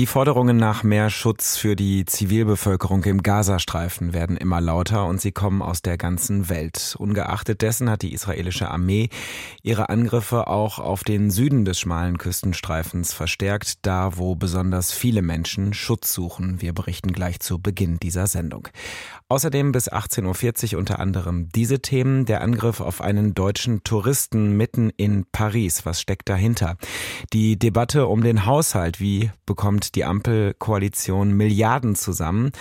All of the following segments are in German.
Die Forderungen nach mehr Schutz für die Zivilbevölkerung im Gazastreifen werden immer lauter und sie kommen aus der ganzen Welt. Ungeachtet dessen hat die israelische Armee ihre Angriffe auch auf den Süden des schmalen Küstenstreifens verstärkt, da wo besonders viele Menschen Schutz suchen. Wir berichten gleich zu Beginn dieser Sendung. Außerdem bis 18.40 Uhr unter anderem diese Themen. Der Angriff auf einen deutschen Touristen mitten in Paris. Was steckt dahinter? Die Debatte um den Haushalt. Wie bekommt die Ampelkoalition Milliarden zusammen?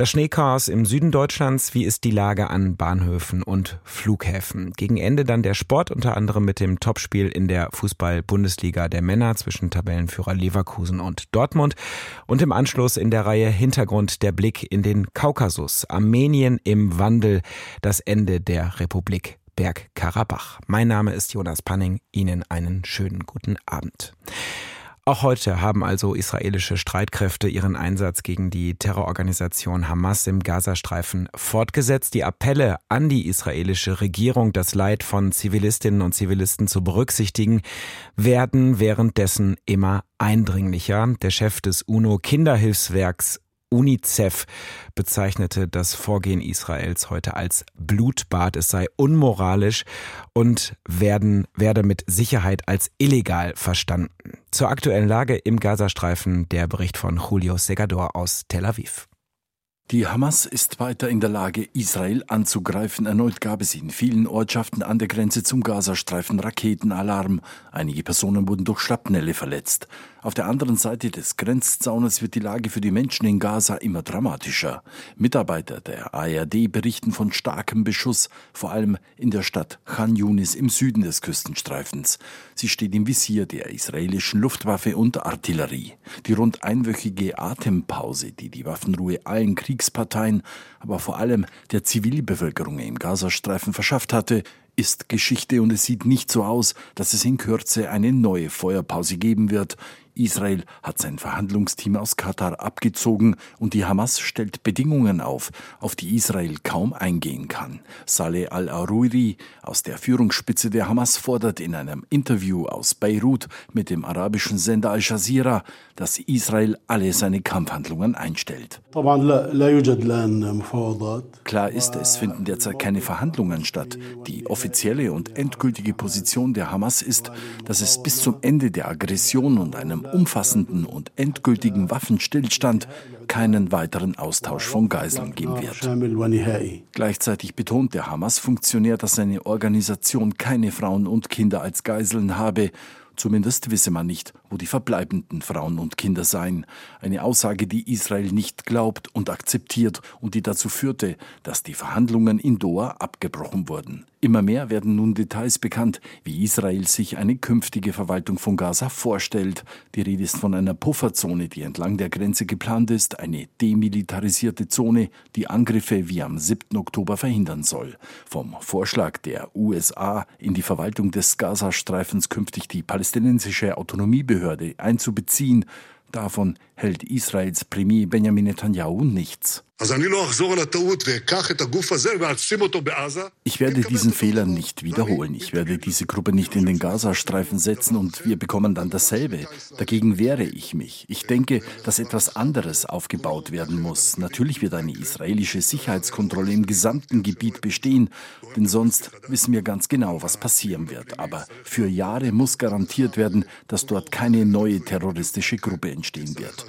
Das Schneechaos im Süden Deutschlands, wie ist die Lage an Bahnhöfen und Flughäfen? Gegen Ende dann der Sport, unter anderem mit dem Topspiel in der Fußball-Bundesliga der Männer zwischen Tabellenführer Leverkusen und Dortmund und im Anschluss in der Reihe Hintergrund der Blick in den Kaukasus. Armenien im Wandel, das Ende der Republik Bergkarabach. Mein Name ist Jonas Panning. Ihnen einen schönen guten Abend. Auch heute haben also israelische Streitkräfte ihren Einsatz gegen die Terrororganisation Hamas im Gazastreifen fortgesetzt. Die Appelle an die israelische Regierung, das Leid von Zivilistinnen und Zivilisten zu berücksichtigen, werden währenddessen immer eindringlicher. Der Chef des UNO-Kinderhilfswerks UNICEF bezeichnete das Vorgehen Israels heute als Blutbad. Es sei unmoralisch und werden, werde mit Sicherheit als illegal verstanden. Zur aktuellen Lage im Gazastreifen der Bericht von Julio Segador aus Tel Aviv. Die Hamas ist weiter in der Lage, Israel anzugreifen. Erneut gab es in vielen Ortschaften an der Grenze zum Gazastreifen Raketenalarm. Einige Personen wurden durch Schrapnelle verletzt. Auf der anderen Seite des Grenzzaunes wird die Lage für die Menschen in Gaza immer dramatischer. Mitarbeiter der ARD berichten von starkem Beschuss, vor allem in der Stadt Khan Yunis im Süden des Küstenstreifens. Sie steht im Visier der israelischen Luftwaffe und Artillerie. Die rund einwöchige Atempause, die die Waffenruhe allen Kriegsparteien, aber vor allem der Zivilbevölkerung im Gazastreifen verschafft hatte, ist Geschichte und es sieht nicht so aus, dass es in Kürze eine neue Feuerpause geben wird. Israel hat sein Verhandlungsteam aus Katar abgezogen und die Hamas stellt Bedingungen auf, auf die Israel kaum eingehen kann. Saleh al-Aruri aus der Führungsspitze der Hamas fordert in einem Interview aus Beirut mit dem arabischen Sender Al Jazeera, dass Israel alle seine Kampfhandlungen einstellt. Klar ist, es finden derzeit keine Verhandlungen statt. Die offizielle und endgültige Position der Hamas ist, dass es bis zum Ende der Aggression und einem umfassenden und endgültigen Waffenstillstand keinen weiteren Austausch von Geiseln geben wird. Gleichzeitig betont der Hamas-Funktionär, dass seine Organisation keine Frauen und Kinder als Geiseln habe Zumindest wisse man nicht, wo die verbleibenden Frauen und Kinder seien. Eine Aussage, die Israel nicht glaubt und akzeptiert und die dazu führte, dass die Verhandlungen in Doha abgebrochen wurden. Immer mehr werden nun Details bekannt, wie Israel sich eine künftige Verwaltung von Gaza vorstellt. Die Rede ist von einer Pufferzone, die entlang der Grenze geplant ist, eine demilitarisierte Zone, die Angriffe wie am 7. Oktober verhindern soll. Vom Vorschlag der USA, in die Verwaltung des Gazastreifens künftig die palästinensische Autonomiebehörde einzubeziehen, davon hält Israels Premier Benjamin Netanyahu nichts. Ich werde diesen Fehler nicht wiederholen. Ich werde diese Gruppe nicht in den Gazastreifen setzen und wir bekommen dann dasselbe. Dagegen wehre ich mich. Ich denke, dass etwas anderes aufgebaut werden muss. Natürlich wird eine israelische Sicherheitskontrolle im gesamten Gebiet bestehen, denn sonst wissen wir ganz genau, was passieren wird. Aber für Jahre muss garantiert werden, dass dort keine neue terroristische Gruppe entstehen wird.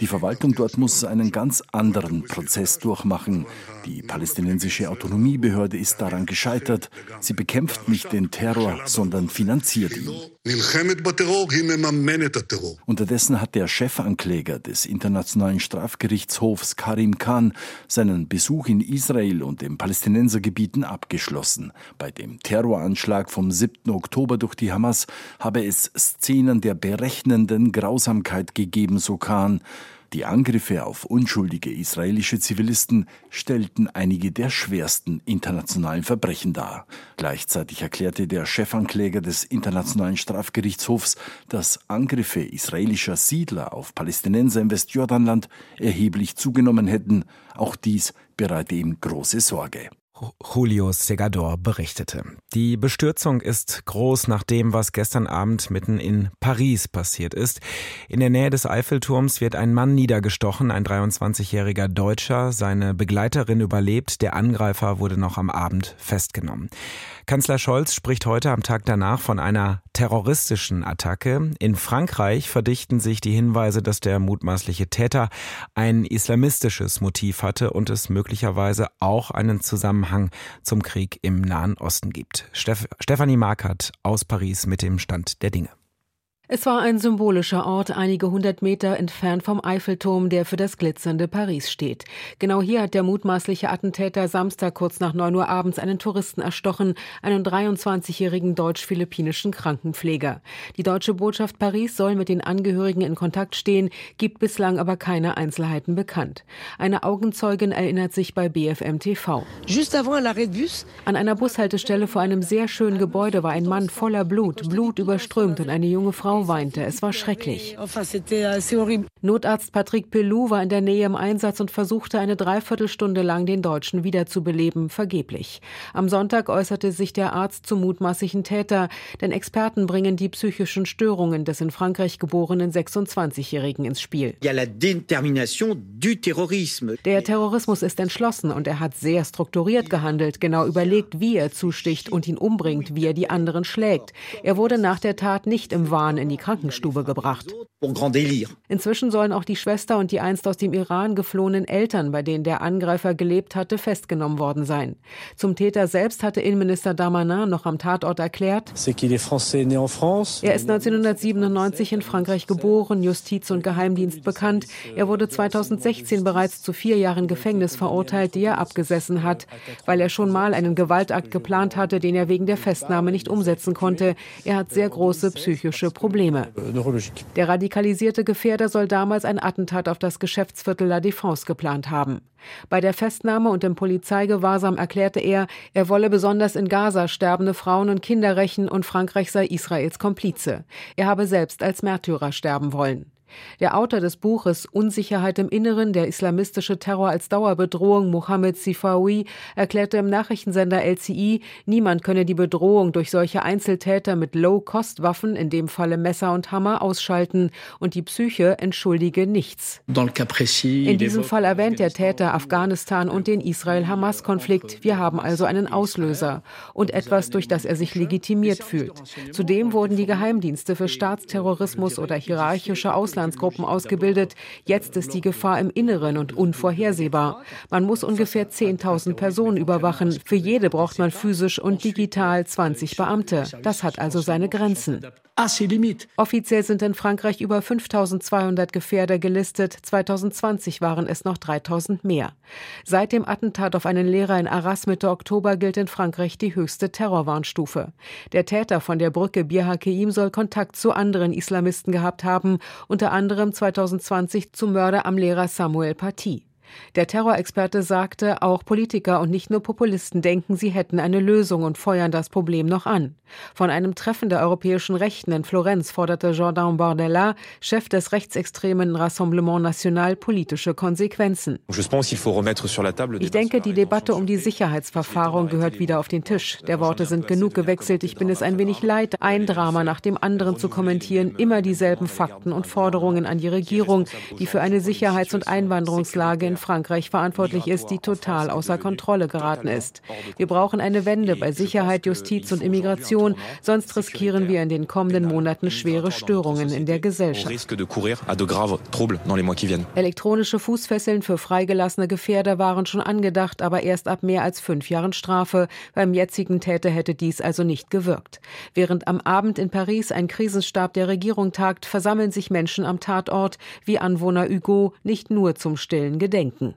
Die Verwaltung dort muss einen ganz anderen Prozess durchmachen. Die palästinensische Autonomiebehörde ist daran gescheitert. Sie bekämpft nicht den Terror, sondern finanziert ihn. Unterdessen hat der Chefankläger des Internationalen Strafgerichtshofs Karim Khan seinen Besuch in Israel und den Palästinensergebieten abgeschlossen. Bei dem Terroranschlag vom 7. Oktober durch die Hamas habe es Szenen der berechnenden Grausamkeit gegeben, so Khan. Die Angriffe auf unschuldige israelische Zivilisten stellten einige der schwersten internationalen Verbrechen dar. Gleichzeitig erklärte der Chefankläger des Internationalen Strafgerichtshofs, dass Angriffe israelischer Siedler auf Palästinenser im Westjordanland erheblich zugenommen hätten. Auch dies bereite ihm große Sorge. Julio Segador berichtete. Die Bestürzung ist groß nach dem, was gestern Abend mitten in Paris passiert ist. In der Nähe des Eiffelturms wird ein Mann niedergestochen, ein 23-jähriger Deutscher. Seine Begleiterin überlebt. Der Angreifer wurde noch am Abend festgenommen. Kanzler Scholz spricht heute am Tag danach von einer terroristischen Attacke. In Frankreich verdichten sich die Hinweise, dass der mutmaßliche Täter ein islamistisches Motiv hatte und es möglicherweise auch einen Zusammenhang zum Krieg im Nahen Osten gibt. Stefanie Markert aus Paris mit dem Stand der Dinge. Es war ein symbolischer Ort, einige hundert Meter entfernt vom Eiffelturm, der für das glitzernde Paris steht. Genau hier hat der mutmaßliche Attentäter Samstag kurz nach neun Uhr abends einen Touristen erstochen, einen 23-jährigen deutsch-philippinischen Krankenpfleger. Die deutsche Botschaft Paris soll mit den Angehörigen in Kontakt stehen, gibt bislang aber keine Einzelheiten bekannt. Eine Augenzeugin erinnert sich bei BFM TV. An einer Bushaltestelle vor einem sehr schönen Gebäude war ein Mann voller Blut, Blut überströmt und eine junge Frau Frau weinte. Es war schrecklich. Notarzt Patrick Pelou war in der Nähe im Einsatz und versuchte eine Dreiviertelstunde lang den Deutschen wiederzubeleben, vergeblich. Am Sonntag äußerte sich der Arzt zum mutmaßlichen Täter, denn Experten bringen die psychischen Störungen des in Frankreich geborenen 26-Jährigen ins Spiel. Der Terrorismus ist entschlossen und er hat sehr strukturiert gehandelt, genau überlegt, wie er zusticht und ihn umbringt, wie er die anderen schlägt. Er wurde nach der Tat nicht im Wahn in die Krankenstube gebracht. Inzwischen sollen auch die Schwester und die einst aus dem Iran geflohenen Eltern, bei denen der Angreifer gelebt hatte, festgenommen worden sein. Zum Täter selbst hatte Innenminister Damanin noch am Tatort erklärt, er ist 1997 in Frankreich geboren, Justiz und Geheimdienst bekannt. Er wurde 2016 bereits zu vier Jahren Gefängnis verurteilt, die er abgesessen hat, weil er schon mal einen Gewaltakt geplant hatte, den er wegen der Festnahme nicht umsetzen konnte. Er hat sehr große psychische Probleme. Probleme. Der radikalisierte Gefährder soll damals ein Attentat auf das Geschäftsviertel La Défense geplant haben. Bei der Festnahme und im Polizeigewahrsam erklärte er, er wolle besonders in Gaza sterbende Frauen und Kinder rächen und Frankreich sei Israels Komplize. Er habe selbst als Märtyrer sterben wollen. Der Autor des Buches Unsicherheit im Inneren, der islamistische Terror als Dauerbedrohung, Mohammed Sifawi, erklärte im Nachrichtensender LCI, niemand könne die Bedrohung durch solche Einzeltäter mit Low-Cost-Waffen, in dem Falle Messer und Hammer, ausschalten und die Psyche entschuldige nichts. In diesem Fall erwähnt der Täter Afghanistan und den Israel-Hamas-Konflikt. Wir haben also einen Auslöser und etwas, durch das er sich legitimiert fühlt. Zudem wurden die Geheimdienste für Staatsterrorismus oder hierarchische Ausländer Auslandsgruppen ausgebildet. Jetzt ist die Gefahr im Inneren und unvorhersehbar. Man muss ungefähr 10.000 Personen überwachen. Für jede braucht man physisch und digital 20 Beamte. Das hat also seine Grenzen. Offiziell sind in Frankreich über 5200 Gefährder gelistet. 2020 waren es noch 3000 mehr. Seit dem Attentat auf einen Lehrer in Arras Mitte Oktober gilt in Frankreich die höchste Terrorwarnstufe. Der Täter von der Brücke Bir Hakeim soll Kontakt zu anderen Islamisten gehabt haben, unter anderem 2020 zum Mörder am Lehrer Samuel Paty. Der Terrorexperte sagte, auch Politiker und nicht nur Populisten denken, sie hätten eine Lösung und feuern das Problem noch an. Von einem Treffen der europäischen Rechten in Florenz forderte Jordan Bordella, Chef des rechtsextremen Rassemblement National, politische Konsequenzen. Ich denke, die Debatte um die Sicherheitsverfahren gehört wieder auf den Tisch. Der Worte sind genug gewechselt. Ich bin es ein wenig leid, ein Drama nach dem anderen zu kommentieren, immer dieselben Fakten und Forderungen an die Regierung, die für eine Sicherheits- und Einwanderungslage in Frankreich verantwortlich ist, die total außer Kontrolle geraten ist. Wir brauchen eine Wende bei Sicherheit, Justiz und Immigration, sonst riskieren wir in den kommenden Monaten schwere Störungen in der Gesellschaft. Elektronische Fußfesseln für freigelassene Gefährder waren schon angedacht, aber erst ab mehr als fünf Jahren Strafe. Beim jetzigen Täter hätte dies also nicht gewirkt. Während am Abend in Paris ein Krisenstab der Regierung tagt, versammeln sich Menschen am Tatort, wie Anwohner Hugo, nicht nur zum stillen Gedenken denken.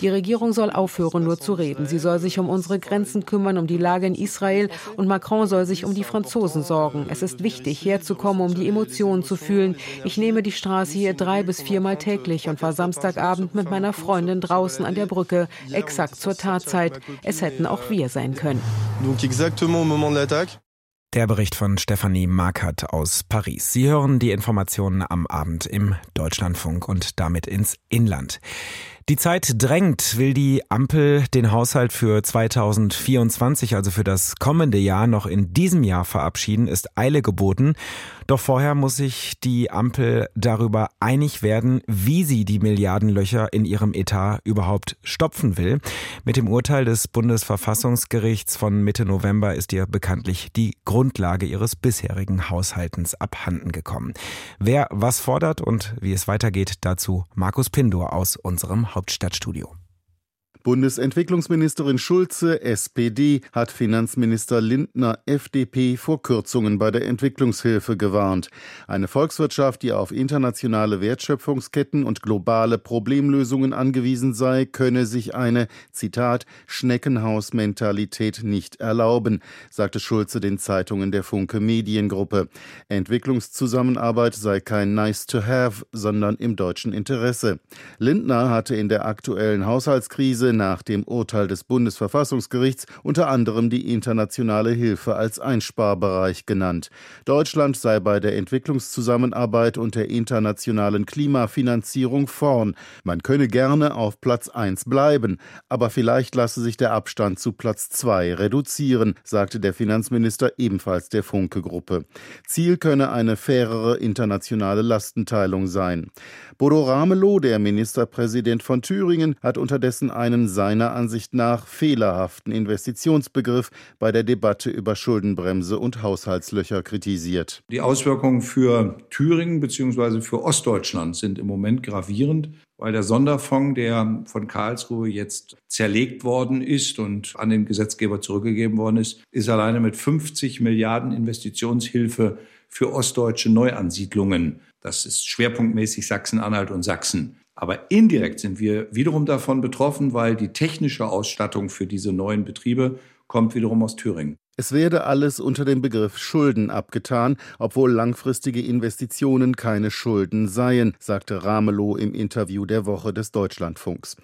Die Regierung soll aufhören, nur zu reden. Sie soll sich um unsere Grenzen kümmern, um die Lage in Israel und Macron soll sich um die Franzosen sorgen. Es ist wichtig, herzukommen, um die Emotionen zu fühlen. Ich nehme die Straße hier drei bis viermal täglich und war Samstagabend mit meiner Freundin draußen an der Brücke, exakt zur Tatzeit. Es hätten auch wir sein können. Donc exactement au moment de l'attaque. Der Bericht von Stefanie Markert aus Paris. Sie hören die Informationen am Abend im Deutschlandfunk und damit ins Inland. Die Zeit drängt, will die Ampel den Haushalt für 2024, also für das kommende Jahr, noch in diesem Jahr verabschieden, ist Eile geboten. Doch vorher muss sich die Ampel darüber einig werden, wie sie die Milliardenlöcher in ihrem Etat überhaupt stopfen will. Mit dem Urteil des Bundesverfassungsgerichts von Mitte November ist ihr bekanntlich die Grundlage ihres bisherigen Haushaltens abhanden gekommen. Wer was fordert und wie es weitergeht, dazu Markus Pindor aus unserem Hauptstadtstudio. Bundesentwicklungsministerin Schulze, SPD, hat Finanzminister Lindner, FDP, vor Kürzungen bei der Entwicklungshilfe gewarnt. Eine Volkswirtschaft, die auf internationale Wertschöpfungsketten und globale Problemlösungen angewiesen sei, könne sich eine, Zitat, Schneckenhausmentalität nicht erlauben, sagte Schulze den Zeitungen der Funke Mediengruppe. Entwicklungszusammenarbeit sei kein Nice to have, sondern im deutschen Interesse. Lindner hatte in der aktuellen Haushaltskrise nach dem Urteil des Bundesverfassungsgerichts unter anderem die internationale Hilfe als Einsparbereich genannt. Deutschland sei bei der Entwicklungszusammenarbeit und der internationalen Klimafinanzierung vorn. Man könne gerne auf Platz 1 bleiben, aber vielleicht lasse sich der Abstand zu Platz 2 reduzieren, sagte der Finanzminister ebenfalls der Funke-Gruppe. Ziel könne eine fairere internationale Lastenteilung sein. Bodo Ramelow, der Ministerpräsident von Thüringen, hat unterdessen einen einen seiner Ansicht nach fehlerhaften Investitionsbegriff bei der Debatte über Schuldenbremse und Haushaltslöcher kritisiert. Die Auswirkungen für Thüringen bzw. für Ostdeutschland sind im Moment gravierend, weil der Sonderfonds, der von Karlsruhe jetzt zerlegt worden ist und an den Gesetzgeber zurückgegeben worden ist, ist alleine mit 50 Milliarden Investitionshilfe für ostdeutsche Neuansiedlungen. Das ist schwerpunktmäßig Sachsen-Anhalt und Sachsen aber indirekt sind wir wiederum davon betroffen, weil die technische Ausstattung für diese neuen Betriebe kommt wiederum aus Thüringen. Es werde alles unter dem Begriff Schulden abgetan, obwohl langfristige Investitionen keine Schulden seien, sagte Ramelow im Interview der Woche des Deutschlandfunks.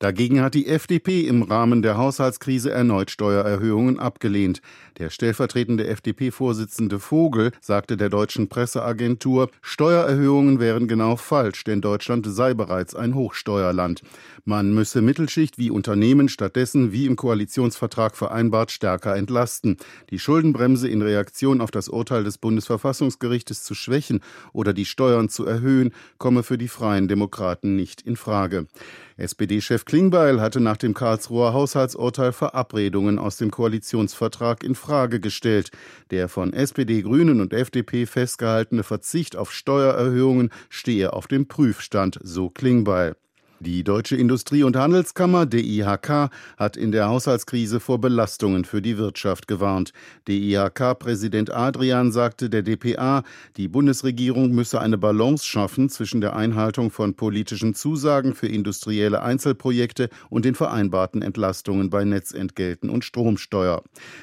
Dagegen hat die FDP im Rahmen der Haushaltskrise erneut Steuererhöhungen abgelehnt. Der stellvertretende FDP-Vorsitzende Vogel sagte der deutschen Presseagentur, Steuererhöhungen wären genau falsch, denn Deutschland sei bereits ein Hochsteuerland. Man müsse Mittelschicht wie Unternehmen stattdessen, wie im Koalitionsvertrag vereinbart, stärker entlasten. Die Schuldenbremse in Reaktion auf das Urteil des Bundesverfassungsgerichtes zu schwächen oder die Steuern zu erhöhen, komme für die Freien Demokraten nicht in Frage. SPD-Chef Klingbeil hatte nach dem Karlsruher Haushaltsurteil Verabredungen aus dem Koalitionsvertrag in Frage gestellt. Der von SPD, Grünen und FDP festgehaltene Verzicht auf Steuererhöhungen stehe auf dem Prüfstand, so Klingbeil. Die Deutsche Industrie- und Handelskammer DIHK hat in der Haushaltskrise vor Belastungen für die Wirtschaft gewarnt. DIHK-Präsident Adrian sagte der DPA, die Bundesregierung müsse eine Balance schaffen zwischen der Einhaltung von politischen Zusagen für industrielle Einzelprojekte und den vereinbarten Entlastungen bei Netzentgelten und Stromsteuer.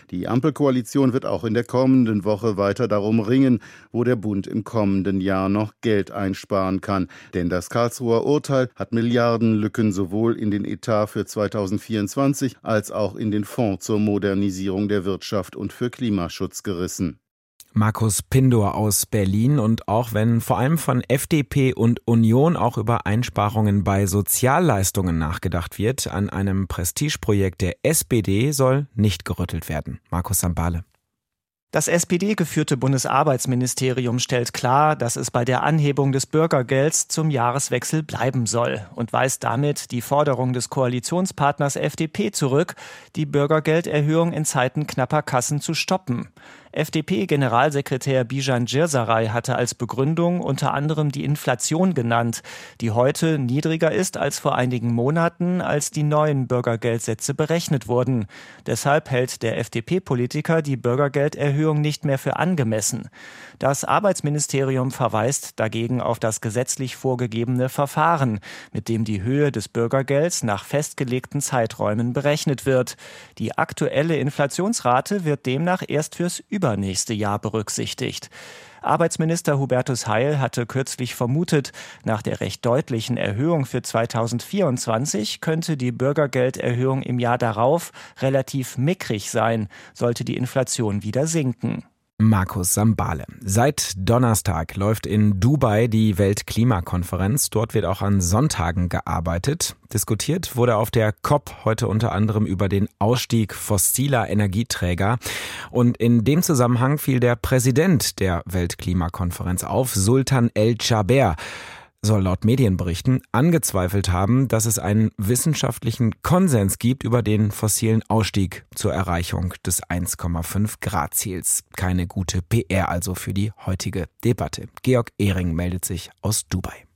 Die Ampelkoalition wird auch in der kommenden Woche weiter darum ringen, wo der Bund im kommenden Jahr noch Geld einsparen kann. Denn das Karlsruher Urteil hat Milliarden Milliardenlücken sowohl in den Etat für 2024 als auch in den Fonds zur Modernisierung der Wirtschaft und für Klimaschutz gerissen. Markus Pindor aus Berlin und auch wenn vor allem von FDP und Union auch über Einsparungen bei Sozialleistungen nachgedacht wird, an einem Prestigeprojekt der SPD soll nicht gerüttelt werden. Markus Sambale. Das SPD-geführte Bundesarbeitsministerium stellt klar, dass es bei der Anhebung des Bürgergelds zum Jahreswechsel bleiben soll und weist damit die Forderung des Koalitionspartners FDP zurück, die Bürgergelderhöhung in Zeiten knapper Kassen zu stoppen. FDP-Generalsekretär Bijan Djirsaray hatte als Begründung unter anderem die Inflation genannt, die heute niedriger ist als vor einigen Monaten, als die neuen Bürgergeldsätze berechnet wurden. Deshalb hält der FDP-Politiker die Bürgergelderhöhung nicht mehr für angemessen. Das Arbeitsministerium verweist dagegen auf das gesetzlich vorgegebene Verfahren, mit dem die Höhe des Bürgergelds nach festgelegten Zeiträumen berechnet wird. Die aktuelle Inflationsrate wird demnach erst fürs übernächste Jahr berücksichtigt. Arbeitsminister Hubertus Heil hatte kürzlich vermutet, nach der recht deutlichen Erhöhung für 2024 könnte die Bürgergelderhöhung im Jahr darauf relativ mickrig sein, sollte die Inflation wieder sinken. Markus Sambale. Seit Donnerstag läuft in Dubai die Weltklimakonferenz. Dort wird auch an Sonntagen gearbeitet. Diskutiert wurde auf der COP heute unter anderem über den Ausstieg fossiler Energieträger. Und in dem Zusammenhang fiel der Präsident der Weltklimakonferenz auf, Sultan El-Jaber soll laut Medienberichten angezweifelt haben, dass es einen wissenschaftlichen Konsens gibt über den fossilen Ausstieg zur Erreichung des 1,5 Grad Ziels. Keine gute PR also für die heutige Debatte. Georg Ehring meldet sich aus Dubai.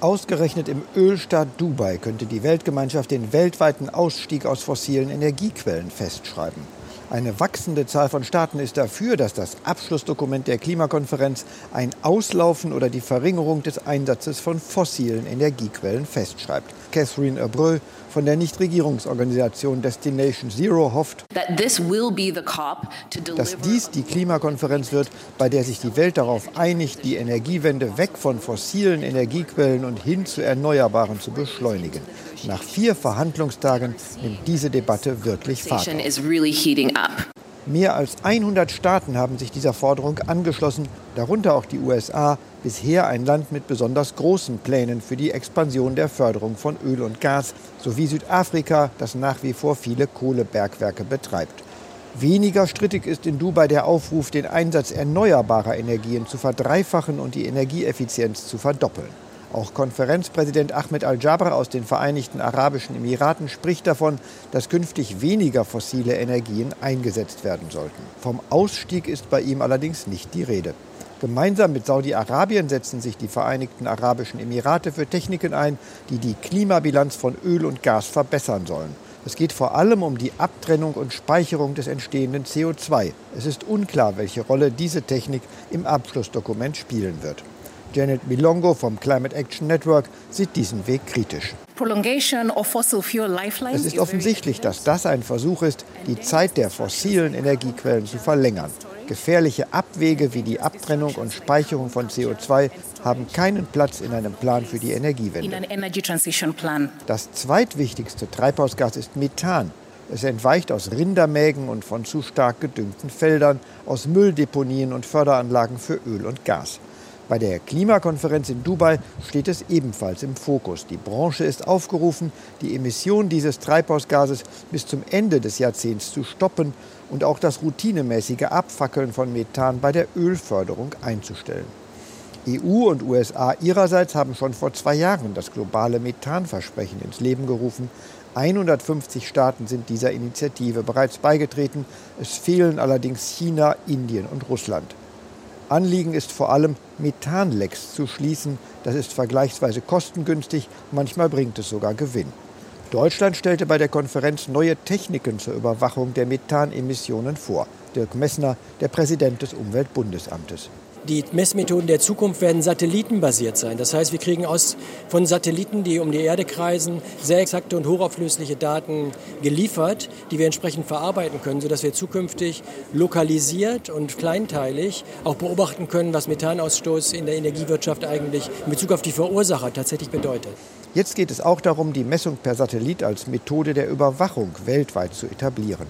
Ausgerechnet im Ölstaat Dubai könnte die Weltgemeinschaft den weltweiten Ausstieg aus fossilen Energiequellen festschreiben. Eine wachsende Zahl von Staaten ist dafür, dass das Abschlussdokument der Klimakonferenz ein Auslaufen oder die Verringerung des Einsatzes von fossilen Energiequellen festschreibt. Catherine Abreu von der Nichtregierungsorganisation Destination Zero hofft, dass dies die Klimakonferenz wird, bei der sich die Welt darauf einigt, die Energiewende weg von fossilen Energiequellen und hin zu Erneuerbaren zu beschleunigen. Nach vier Verhandlungstagen nimmt diese Debatte wirklich Fahrt. Mehr als 100 Staaten haben sich dieser Forderung angeschlossen, darunter auch die USA, bisher ein Land mit besonders großen Plänen für die Expansion der Förderung von Öl und Gas, sowie Südafrika, das nach wie vor viele Kohlebergwerke betreibt. Weniger strittig ist in Dubai der Aufruf, den Einsatz erneuerbarer Energien zu verdreifachen und die Energieeffizienz zu verdoppeln. Auch Konferenzpräsident Ahmed Al-Jaber aus den Vereinigten Arabischen Emiraten spricht davon, dass künftig weniger fossile Energien eingesetzt werden sollten. Vom Ausstieg ist bei ihm allerdings nicht die Rede. Gemeinsam mit Saudi-Arabien setzen sich die Vereinigten Arabischen Emirate für Techniken ein, die die Klimabilanz von Öl und Gas verbessern sollen. Es geht vor allem um die Abtrennung und Speicherung des entstehenden CO2. Es ist unklar, welche Rolle diese Technik im Abschlussdokument spielen wird. Janet Milongo vom Climate Action Network sieht diesen Weg kritisch. Es ist offensichtlich, dass das ein Versuch ist, die Zeit der fossilen Energiequellen zu verlängern. Gefährliche Abwege wie die Abtrennung und Speicherung von CO2 haben keinen Platz in einem Plan für die Energiewende. Das zweitwichtigste Treibhausgas ist Methan. Es entweicht aus Rindermägen und von zu stark gedüngten Feldern, aus Mülldeponien und Förderanlagen für Öl und Gas. Bei der Klimakonferenz in Dubai steht es ebenfalls im Fokus. Die Branche ist aufgerufen, die Emissionen dieses Treibhausgases bis zum Ende des Jahrzehnts zu stoppen und auch das routinemäßige Abfackeln von Methan bei der Ölförderung einzustellen. EU und USA ihrerseits haben schon vor zwei Jahren das globale Methanversprechen ins Leben gerufen. 150 Staaten sind dieser Initiative bereits beigetreten. Es fehlen allerdings China, Indien und Russland. Anliegen ist vor allem, Methanlecks zu schließen. Das ist vergleichsweise kostengünstig, manchmal bringt es sogar Gewinn. Deutschland stellte bei der Konferenz neue Techniken zur Überwachung der Methanemissionen vor. Dirk Messner, der Präsident des Umweltbundesamtes. Die Messmethoden der Zukunft werden satellitenbasiert sein. Das heißt, wir kriegen aus, von Satelliten, die um die Erde kreisen, sehr exakte und hochauflösliche Daten geliefert, die wir entsprechend verarbeiten können, sodass wir zukünftig lokalisiert und kleinteilig auch beobachten können, was Methanausstoß in der Energiewirtschaft eigentlich in Bezug auf die Verursacher tatsächlich bedeutet. Jetzt geht es auch darum, die Messung per Satellit als Methode der Überwachung weltweit zu etablieren.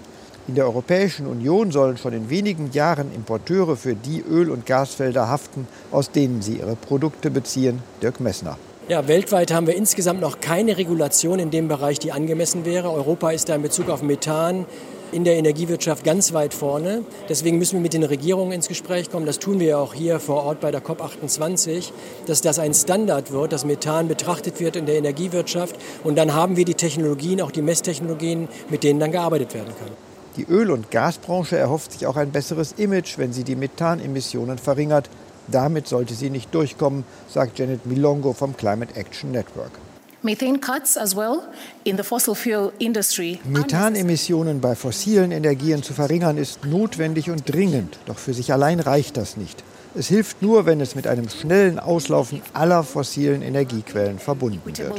In der Europäischen Union sollen schon in wenigen Jahren Importeure für die Öl- und Gasfelder haften, aus denen sie ihre Produkte beziehen. Dirk Messner. Ja, weltweit haben wir insgesamt noch keine Regulation in dem Bereich, die angemessen wäre. Europa ist da in Bezug auf Methan in der Energiewirtschaft ganz weit vorne. Deswegen müssen wir mit den Regierungen ins Gespräch kommen. Das tun wir ja auch hier vor Ort bei der COP28, dass das ein Standard wird, dass Methan betrachtet wird in der Energiewirtschaft. Und dann haben wir die Technologien, auch die Messtechnologien, mit denen dann gearbeitet werden kann. Die Öl- und Gasbranche erhofft sich auch ein besseres Image, wenn sie die Methanemissionen verringert. Damit sollte sie nicht durchkommen, sagt Janet Milongo vom Climate Action Network. Methanemissionen bei fossilen Energien zu verringern ist notwendig und dringend, doch für sich allein reicht das nicht. Es hilft nur, wenn es mit einem schnellen Auslaufen aller fossilen Energiequellen verbunden wird.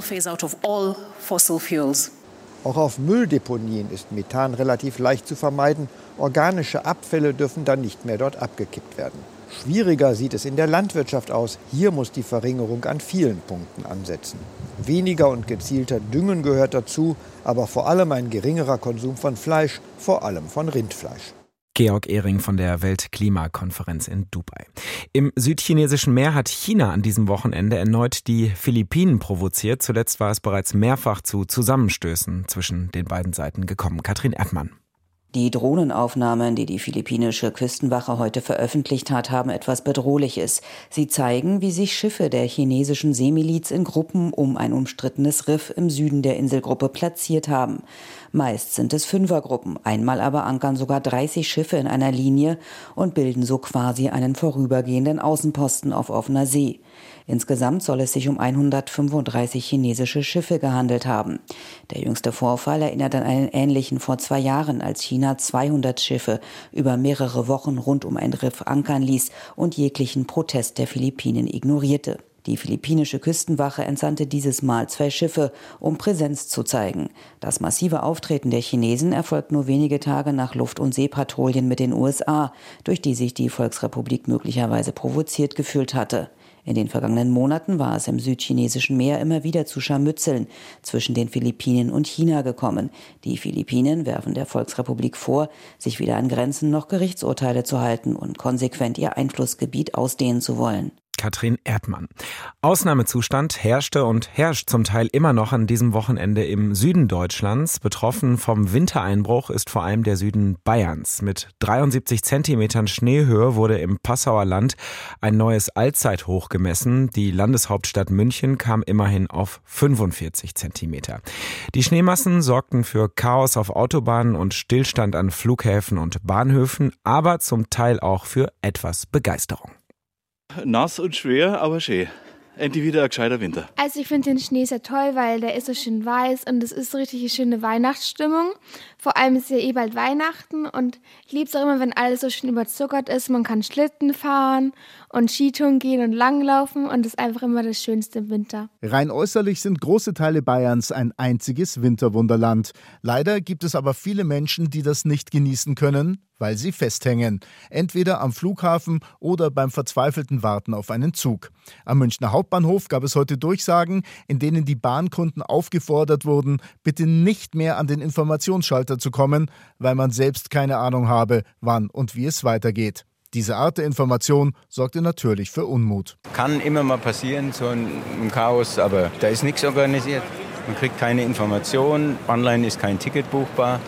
Auch auf Mülldeponien ist Methan relativ leicht zu vermeiden. Organische Abfälle dürfen dann nicht mehr dort abgekippt werden. Schwieriger sieht es in der Landwirtschaft aus. Hier muss die Verringerung an vielen Punkten ansetzen. Weniger und gezielter Düngen gehört dazu, aber vor allem ein geringerer Konsum von Fleisch, vor allem von Rindfleisch. Georg Ehring von der Weltklimakonferenz in Dubai. Im südchinesischen Meer hat China an diesem Wochenende erneut die Philippinen provoziert. Zuletzt war es bereits mehrfach zu Zusammenstößen zwischen den beiden Seiten gekommen. Katrin Erdmann. Die Drohnenaufnahmen, die die philippinische Küstenwache heute veröffentlicht hat, haben etwas Bedrohliches. Sie zeigen, wie sich Schiffe der chinesischen Seemiliz in Gruppen um ein umstrittenes Riff im Süden der Inselgruppe platziert haben. Meist sind es Fünfergruppen, einmal aber ankern sogar 30 Schiffe in einer Linie und bilden so quasi einen vorübergehenden Außenposten auf offener See. Insgesamt soll es sich um 135 chinesische Schiffe gehandelt haben. Der jüngste Vorfall erinnert an einen ähnlichen vor zwei Jahren, als China 200 Schiffe über mehrere Wochen rund um ein Riff ankern ließ und jeglichen Protest der Philippinen ignorierte. Die philippinische Küstenwache entsandte dieses Mal zwei Schiffe, um Präsenz zu zeigen. Das massive Auftreten der Chinesen erfolgt nur wenige Tage nach Luft- und Seepatrouillen mit den USA, durch die sich die Volksrepublik möglicherweise provoziert gefühlt hatte. In den vergangenen Monaten war es im südchinesischen Meer immer wieder zu Scharmützeln zwischen den Philippinen und China gekommen. Die Philippinen werfen der Volksrepublik vor, sich weder an Grenzen noch Gerichtsurteile zu halten und konsequent ihr Einflussgebiet ausdehnen zu wollen. Katrin Erdmann. Ausnahmezustand herrschte und herrscht zum Teil immer noch an diesem Wochenende im Süden Deutschlands. Betroffen vom Wintereinbruch ist vor allem der Süden Bayerns. Mit 73 Zentimetern Schneehöhe wurde im Passauer Land ein neues Allzeithoch gemessen. Die Landeshauptstadt München kam immerhin auf 45 Zentimeter. Die Schneemassen sorgten für Chaos auf Autobahnen und Stillstand an Flughäfen und Bahnhöfen, aber zum Teil auch für etwas Begeisterung nass und schwer, aber schön. Endlich wieder ein gescheiter Winter. Also ich finde den Schnee sehr toll, weil der ist so schön weiß und es ist so richtig eine schöne Weihnachtsstimmung. Vor allem ist ja eh bald Weihnachten und ich liebe es auch immer, wenn alles so schön überzuckert ist. Man kann Schlitten fahren und Skitouren gehen und langlaufen und das ist einfach immer das Schönste im Winter. Rein äußerlich sind große Teile Bayerns ein einziges Winterwunderland. Leider gibt es aber viele Menschen, die das nicht genießen können, weil sie festhängen. Entweder am Flughafen oder beim verzweifelten Warten auf einen Zug. Am Münchner Hauptbahnhof gab es heute Durchsagen, in denen die Bahnkunden aufgefordert wurden, bitte nicht mehr an den Informationsschalter zu kommen, weil man selbst keine Ahnung habe, wann und wie es weitergeht. Diese Art der Information sorgte natürlich für Unmut. Kann immer mal passieren, so ein, Chaos, aber da ist nichts organisiert. Man kriegt keine Informationen, online ist kein Ticket buchbar.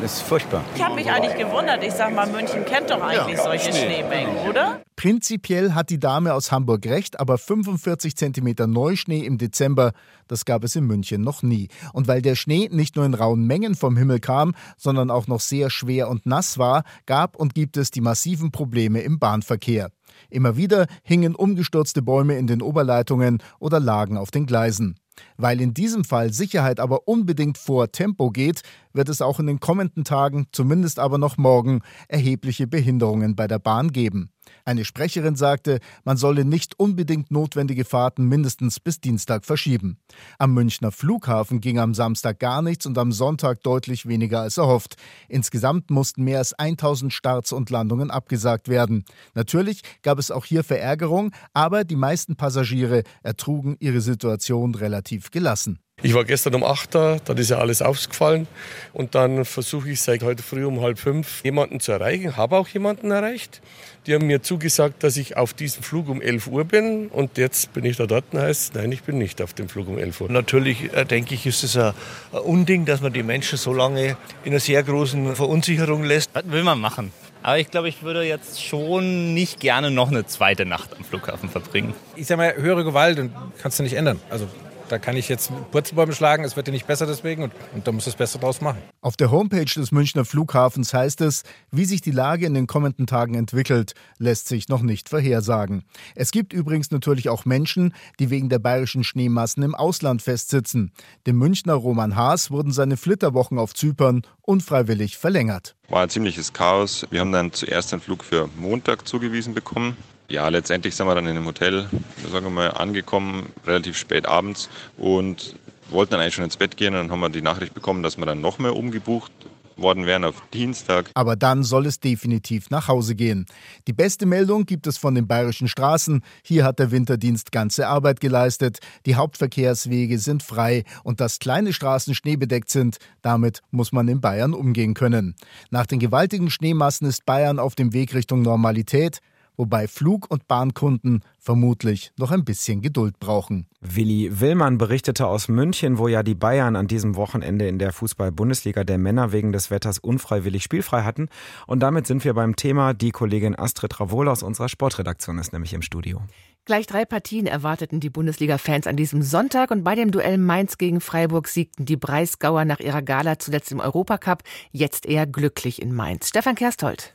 Das ist furchtbar. Ich habe mich eigentlich gewundert. Ich sage mal, München kennt doch eigentlich ja, solche Schnee. Schneemengen, oder? Prinzipiell hat die Dame aus Hamburg recht, aber 45 Zentimeter Neuschnee im Dezember, das gab es in München noch nie. Und weil der Schnee nicht nur in rauen Mengen vom Himmel kam, sondern auch noch sehr schwer und nass war, gab und gibt es die massiven Probleme im Bahnverkehr. Immer wieder hingen umgestürzte Bäume in den Oberleitungen oder lagen auf den Gleisen. Weil in diesem Fall Sicherheit aber unbedingt vor Tempo geht, wird es auch in den kommenden Tagen, zumindest aber noch morgen, erhebliche Behinderungen bei der Bahn geben. Eine Sprecherin sagte, man solle nicht unbedingt notwendige Fahrten mindestens bis Dienstag verschieben. Am Münchner Flughafen ging am Samstag gar nichts und am Sonntag deutlich weniger als erhofft. Insgesamt mussten mehr als 1000 Starts und Landungen abgesagt werden. Natürlich gab es auch hier Verärgerung, aber die meisten Passagiere ertrugen ihre Situation relativ gelassen. Ich war gestern um 8 da, dann ist ja alles ausgefallen und dann versuche ich seit heute früh um halb fünf jemanden zu erreichen. Habe auch jemanden erreicht. Die haben mir zugesagt, dass ich auf diesem Flug um 11 Uhr bin und jetzt bin ich da dort und heißt, nein, ich bin nicht auf dem Flug um 11 Uhr. Natürlich äh, denke ich, ist es ein, Unding, dass man die Menschen so lange in einer sehr großen Verunsicherung lässt. Was will man machen? Aber ich glaube, ich würde jetzt schon nicht gerne noch eine zweite Nacht am Flughafen verbringen. Ich sage mal, höhere Gewalt kannst du nicht ändern. Also da kann ich jetzt Purzelbäume schlagen, es wird ja nicht besser deswegen und, und da muss das Beste draus machen. Auf der Homepage des Münchner Flughafens heißt es, wie sich die Lage in den kommenden Tagen entwickelt, lässt sich noch nicht vorhersagen. Es gibt übrigens natürlich auch Menschen, die wegen der bayerischen Schneemassen im Ausland festsitzen. Dem Münchner Roman Haas wurden seine Flitterwochen auf Zypern unfreiwillig verlängert. War ein ziemliches Chaos. Wir haben dann zuerst einen Flug für Montag zugewiesen bekommen ja, letztendlich sind wir dann in einem Hotel, sagen wir mal, angekommen, relativ spät abends und wollten dann eigentlich schon ins Bett gehen. Und dann haben wir die Nachricht bekommen, dass wir dann noch mehr umgebucht worden wären auf Dienstag. Aber dann soll es definitiv nach Hause gehen. Die beste Meldung gibt es von den bayerischen Straßen. Hier hat der Winterdienst ganze Arbeit geleistet. Die Hauptverkehrswege sind frei und dass kleine Straßen schneebedeckt sind, damit muss man in Bayern umgehen können. Nach den gewaltigen Schneemassen ist Bayern auf dem Weg Richtung Normalität wobei Flug- und Bahnkunden vermutlich noch ein bisschen Geduld brauchen. Willi Willmann berichtete aus München, wo ja die Bayern an diesem Wochenende in der Fußball-Bundesliga der Männer wegen des Wetters unfreiwillig spielfrei hatten. Und damit sind wir beim Thema. Die Kollegin Astrid Ravol aus unserer Sportredaktion ist nämlich im Studio. Gleich drei Partien erwarteten die Bundesliga-Fans an diesem Sonntag und bei dem Duell Mainz gegen Freiburg siegten die Breisgauer nach ihrer Gala zuletzt im Europacup, jetzt eher glücklich in Mainz. Stefan Kersthold.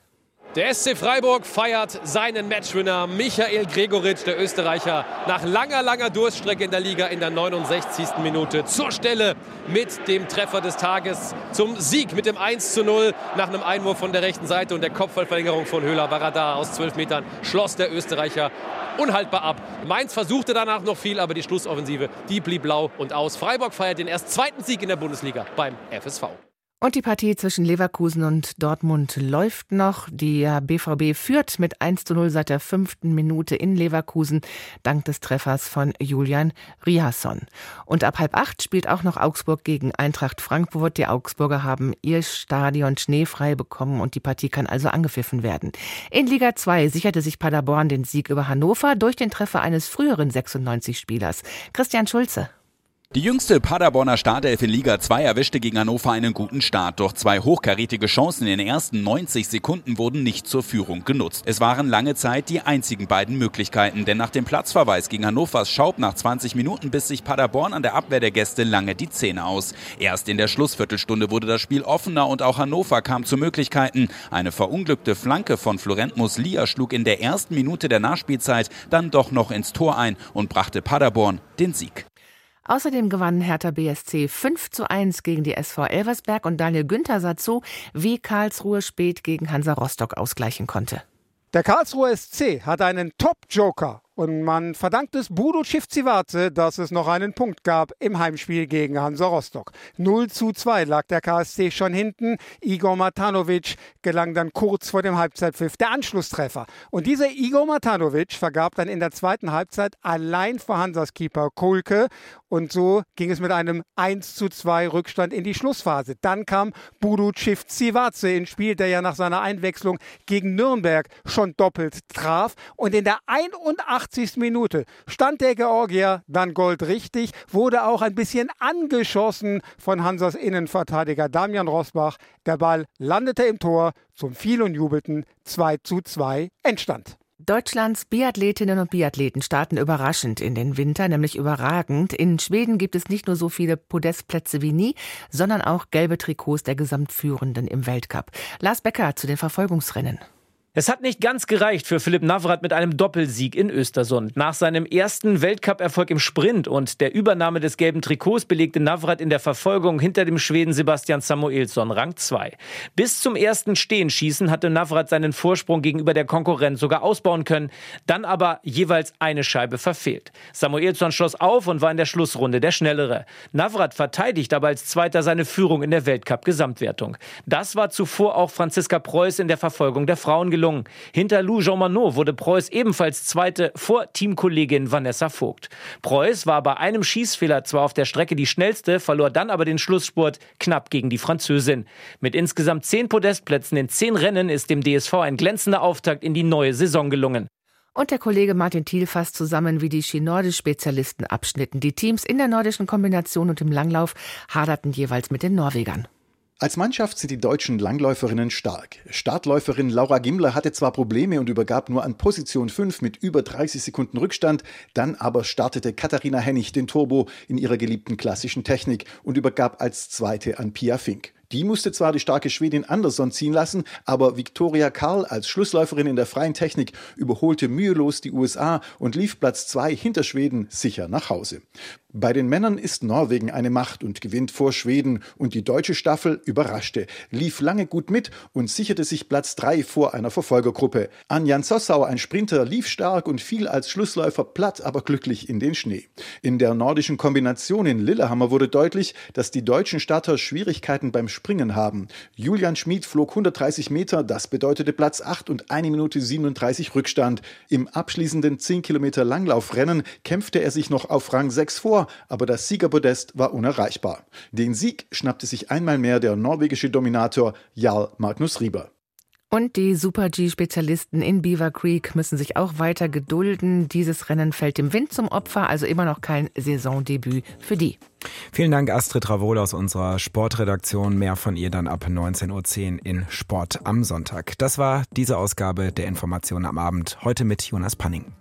Der SC Freiburg feiert seinen Matchwinner Michael Gregoritsch, der Österreicher, nach langer, langer Durststrecke in der Liga in der 69. Minute zur Stelle mit dem Treffer des Tages zum Sieg mit dem 1 zu 0 nach einem Einwurf von der rechten Seite und der Kopfballverlängerung von Höhler Barada aus 12 Metern schloss der Österreicher unhaltbar ab. Mainz versuchte danach noch viel, aber die Schlussoffensive, die blieb blau und aus. Freiburg feiert den erst zweiten Sieg in der Bundesliga beim FSV. Und die Partie zwischen Leverkusen und Dortmund läuft noch. Der BVB führt mit 1 zu 0 seit der fünften Minute in Leverkusen, dank des Treffers von Julian Riasson. Und ab halb acht spielt auch noch Augsburg gegen Eintracht Frankfurt. Die Augsburger haben ihr Stadion schneefrei bekommen und die Partie kann also angepfiffen werden. In Liga 2 sicherte sich Paderborn den Sieg über Hannover durch den Treffer eines früheren 96-Spielers. Christian Schulze. Die jüngste Paderborner Startelf in Liga 2 erwischte gegen Hannover einen guten Start, doch zwei hochkarätige Chancen in den ersten 90 Sekunden wurden nicht zur Führung genutzt. Es waren lange Zeit die einzigen beiden Möglichkeiten, denn nach dem Platzverweis gegen Hannovers Schaub nach 20 Minuten biss sich Paderborn an der Abwehr der Gäste lange die Zähne aus. Erst in der Schlussviertelstunde wurde das Spiel offener und auch Hannover kam zu Möglichkeiten. Eine verunglückte Flanke von Florent Muslia schlug in der ersten Minute der Nachspielzeit dann doch noch ins Tor ein und brachte Paderborn den Sieg. Außerdem gewann Hertha BSC 5 zu 1 gegen die SV Elversberg und Daniel Günther sah zu, wie Karlsruhe spät gegen Hansa Rostock ausgleichen konnte. Der Karlsruher SC hat einen Top-Joker und man verdankt es Budo Civcivace, dass es noch einen Punkt gab im Heimspiel gegen Hansa Rostock. 0 zu 2 lag der KSC schon hinten. Igor Matanovic gelang dann kurz vor dem Halbzeitpfiff der Anschlusstreffer. Und dieser Igor Matanovic vergab dann in der zweiten Halbzeit allein vor Hansas Keeper Kulke. Und so ging es mit einem 1 zu 2 Rückstand in die Schlussphase. Dann kam Budo Civcivace ins Spiel, der ja nach seiner Einwechslung gegen Nürnberg schon doppelt traf. Und in der 81 80. Minute stand der Georgier dann goldrichtig, wurde auch ein bisschen angeschossen von Hansas Innenverteidiger Damian Rosbach. Der Ball landete im Tor zum viel und jubelten 2 zu 2 Endstand. Deutschlands Biathletinnen und Biathleten starten überraschend in den Winter, nämlich überragend. In Schweden gibt es nicht nur so viele Podestplätze wie nie, sondern auch gelbe Trikots der Gesamtführenden im Weltcup. Lars Becker zu den Verfolgungsrennen. Es hat nicht ganz gereicht für Philipp Navrat mit einem Doppelsieg in Östersund. Nach seinem ersten Weltcup-Erfolg im Sprint und der Übernahme des gelben Trikots belegte Navrat in der Verfolgung hinter dem Schweden Sebastian Samuelsson Rang 2. Bis zum ersten Stehenschießen hatte Navrat seinen Vorsprung gegenüber der Konkurrenz sogar ausbauen können, dann aber jeweils eine Scheibe verfehlt. Samuelsson schloss auf und war in der Schlussrunde der Schnellere. Navrat verteidigt aber als Zweiter seine Führung in der Weltcup-Gesamtwertung. Das war zuvor auch Franziska Preuß in der Verfolgung der Frauen gelungen gelungen. Hinter Lou Jean Monod wurde Preuß ebenfalls Zweite vor Teamkollegin Vanessa Vogt. Preuß war bei einem Schießfehler zwar auf der Strecke die schnellste, verlor dann aber den Schlussspurt knapp gegen die Französin. Mit insgesamt zehn Podestplätzen in zehn Rennen ist dem DSV ein glänzender Auftakt in die neue Saison gelungen. Und der Kollege Martin Thiel fasst zusammen, wie die Ski-Nordisch-Spezialisten abschnitten. Die Teams in der nordischen Kombination und im Langlauf haderten jeweils mit den Norwegern. Als Mannschaft sind die deutschen Langläuferinnen stark. Startläuferin Laura Gimler hatte zwar Probleme und übergab nur an Position 5 mit über 30 Sekunden Rückstand, dann aber startete Katharina Hennig den Turbo in ihrer geliebten klassischen Technik und übergab als Zweite an Pia Fink. Die musste zwar die starke Schwedin Andersson ziehen lassen, aber Victoria Karl als Schlussläuferin in der freien Technik überholte mühelos die USA und lief Platz zwei hinter Schweden sicher nach Hause. Bei den Männern ist Norwegen eine Macht und gewinnt vor Schweden und die deutsche Staffel überraschte, lief lange gut mit und sicherte sich Platz drei vor einer Verfolgergruppe. Anjan Sossau, ein Sprinter, lief stark und fiel als Schlussläufer platt, aber glücklich in den Schnee. In der nordischen Kombination in Lillehammer wurde deutlich, dass die deutschen Starter Schwierigkeiten beim Springen haben. Julian Schmid flog 130 Meter, das bedeutete Platz 8 und 1 Minute 37 Rückstand. Im abschließenden 10 Kilometer Langlaufrennen kämpfte er sich noch auf Rang 6 vor, aber das Siegerpodest war unerreichbar. Den Sieg schnappte sich einmal mehr der norwegische Dominator Jarl Magnus Rieber. Und die Super-G-Spezialisten in Beaver Creek müssen sich auch weiter gedulden. Dieses Rennen fällt dem Wind zum Opfer, also immer noch kein Saisondebüt für die. Vielen Dank, Astrid Ravol aus unserer Sportredaktion. Mehr von ihr dann ab 19.10 Uhr in Sport am Sonntag. Das war diese Ausgabe der Information am Abend. Heute mit Jonas Panning.